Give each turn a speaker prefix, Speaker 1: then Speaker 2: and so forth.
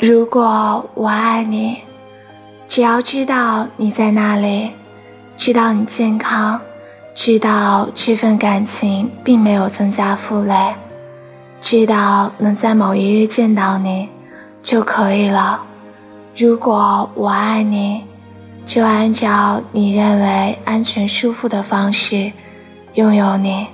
Speaker 1: 如果我爱你只要知道你在那里知道你健康知道这份感情并没有增加负累知道能在某一日见到你就可以了。如果我爱你就按照你认为安全舒服的方式拥有你。